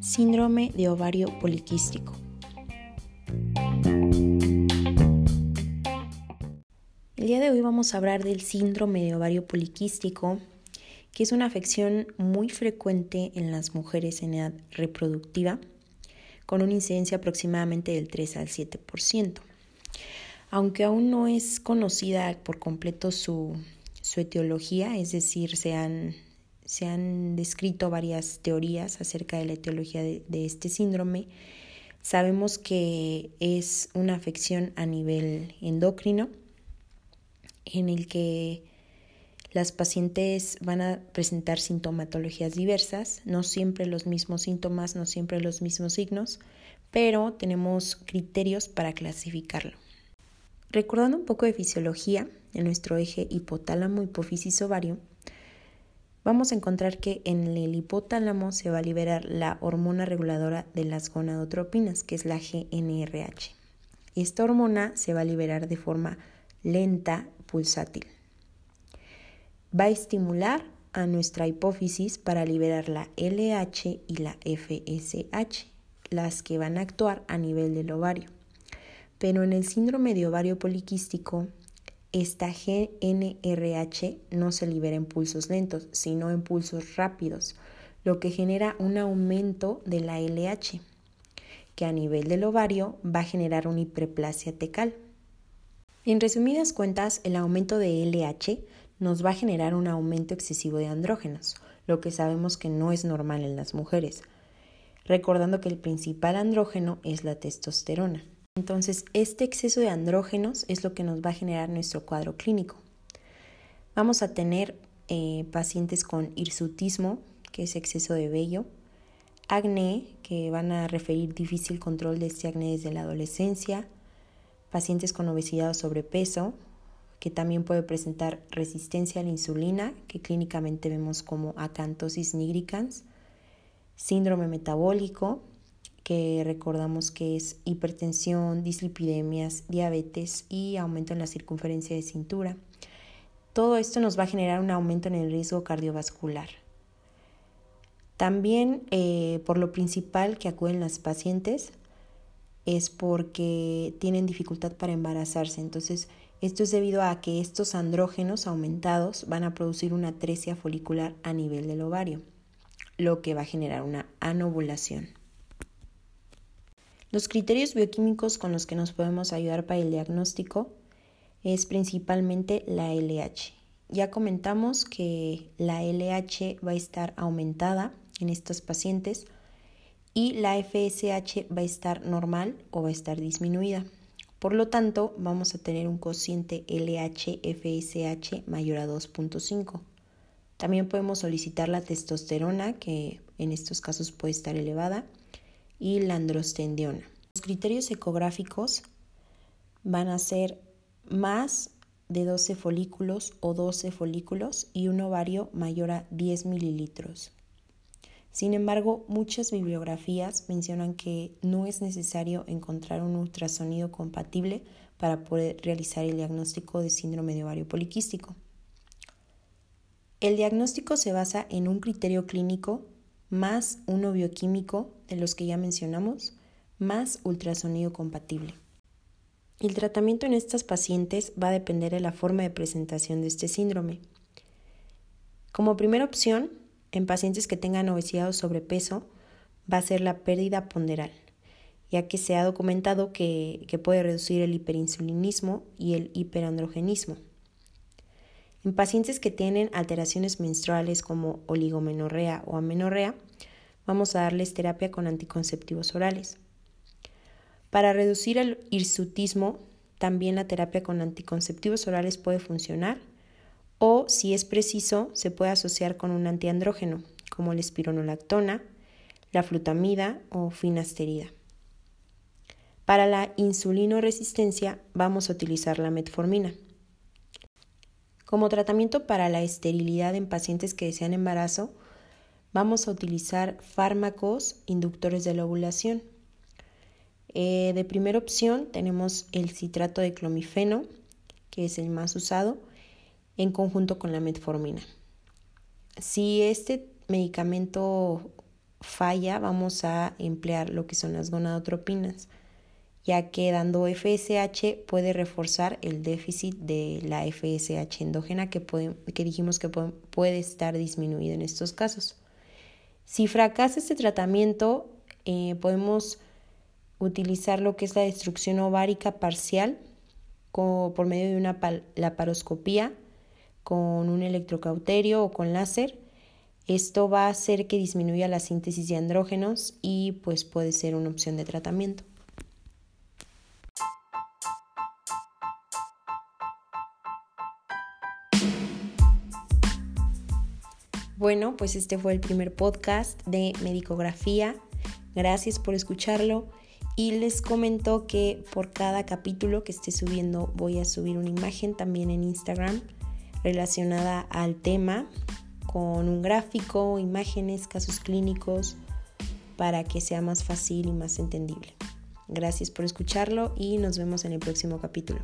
Síndrome de ovario poliquístico. El día de hoy vamos a hablar del síndrome de ovario poliquístico, que es una afección muy frecuente en las mujeres en edad reproductiva, con una incidencia aproximadamente del 3 al 7%. Aunque aún no es conocida por completo su, etiología, es decir, se han, se han, descrito varias teorías acerca de la etiología de, de este síndrome, sabemos que es una afección a nivel endocrino, en el que las pacientes van a presentar sintomatologías diversas, no siempre los mismos síntomas, no siempre los mismos signos, pero tenemos criterios para clasificarlo. Recordando un poco de fisiología en nuestro eje hipotálamo, hipófisis, ovario, vamos a encontrar que en el hipotálamo se va a liberar la hormona reguladora de las gonadotropinas, que es la GNRH. Esta hormona se va a liberar de forma lenta, pulsátil. Va a estimular a nuestra hipófisis para liberar la LH y la FSH, las que van a actuar a nivel del ovario. Pero en el síndrome de ovario poliquístico, esta GNRH no se libera en pulsos lentos, sino en pulsos rápidos, lo que genera un aumento de la LH, que a nivel del ovario va a generar una hiperplasia tecal. En resumidas cuentas, el aumento de LH nos va a generar un aumento excesivo de andrógenos, lo que sabemos que no es normal en las mujeres, recordando que el principal andrógeno es la testosterona. Entonces, este exceso de andrógenos es lo que nos va a generar nuestro cuadro clínico. Vamos a tener eh, pacientes con hirsutismo, que es exceso de vello, acné, que van a referir difícil control de este acné desde la adolescencia, pacientes con obesidad o sobrepeso, que también puede presentar resistencia a la insulina, que clínicamente vemos como acantosis nigricans, síndrome metabólico, que recordamos que es hipertensión, dislipidemias, diabetes y aumento en la circunferencia de cintura. Todo esto nos va a generar un aumento en el riesgo cardiovascular. También eh, por lo principal que acuden las pacientes es porque tienen dificultad para embarazarse. Entonces, esto es debido a que estos andrógenos aumentados van a producir una atresia folicular a nivel del ovario, lo que va a generar una anovulación. Los criterios bioquímicos con los que nos podemos ayudar para el diagnóstico es principalmente la LH. Ya comentamos que la LH va a estar aumentada en estos pacientes y la FSH va a estar normal o va a estar disminuida. Por lo tanto, vamos a tener un cociente LH-FSH mayor a 2.5. También podemos solicitar la testosterona, que en estos casos puede estar elevada, y la androstendiona. Los criterios ecográficos van a ser más de 12 folículos o 12 folículos y un ovario mayor a 10 mililitros. Sin embargo, muchas bibliografías mencionan que no es necesario encontrar un ultrasonido compatible para poder realizar el diagnóstico de síndrome de ovario poliquístico. El diagnóstico se basa en un criterio clínico más uno bioquímico de los que ya mencionamos, más ultrasonido compatible. El tratamiento en estas pacientes va a depender de la forma de presentación de este síndrome. Como primera opción, en pacientes que tengan obesidad o sobrepeso, va a ser la pérdida ponderal, ya que se ha documentado que, que puede reducir el hiperinsulinismo y el hiperandrogenismo. En pacientes que tienen alteraciones menstruales como oligomenorrea o amenorrea, vamos a darles terapia con anticonceptivos orales. Para reducir el hirsutismo, también la terapia con anticonceptivos orales puede funcionar o, si es preciso, se puede asociar con un antiandrógeno, como la espironolactona, la flutamida o finasterida. Para la insulinoresistencia vamos a utilizar la metformina. Como tratamiento para la esterilidad en pacientes que desean embarazo, vamos a utilizar fármacos inductores de la ovulación. Eh, de primera opción tenemos el citrato de clomifeno, que es el más usado, en conjunto con la metformina. Si este medicamento falla, vamos a emplear lo que son las gonadotropinas, ya que dando FSH puede reforzar el déficit de la FSH endógena que, que dijimos que puede estar disminuido en estos casos. Si fracasa este tratamiento, eh, podemos utilizar lo que es la destrucción ovárica parcial por medio de una laparoscopía con un electrocauterio o con láser. Esto va a hacer que disminuya la síntesis de andrógenos y pues puede ser una opción de tratamiento. Bueno, pues este fue el primer podcast de Medicografía. Gracias por escucharlo y les comento que por cada capítulo que esté subiendo voy a subir una imagen también en Instagram relacionada al tema con un gráfico, imágenes, casos clínicos para que sea más fácil y más entendible. Gracias por escucharlo y nos vemos en el próximo capítulo.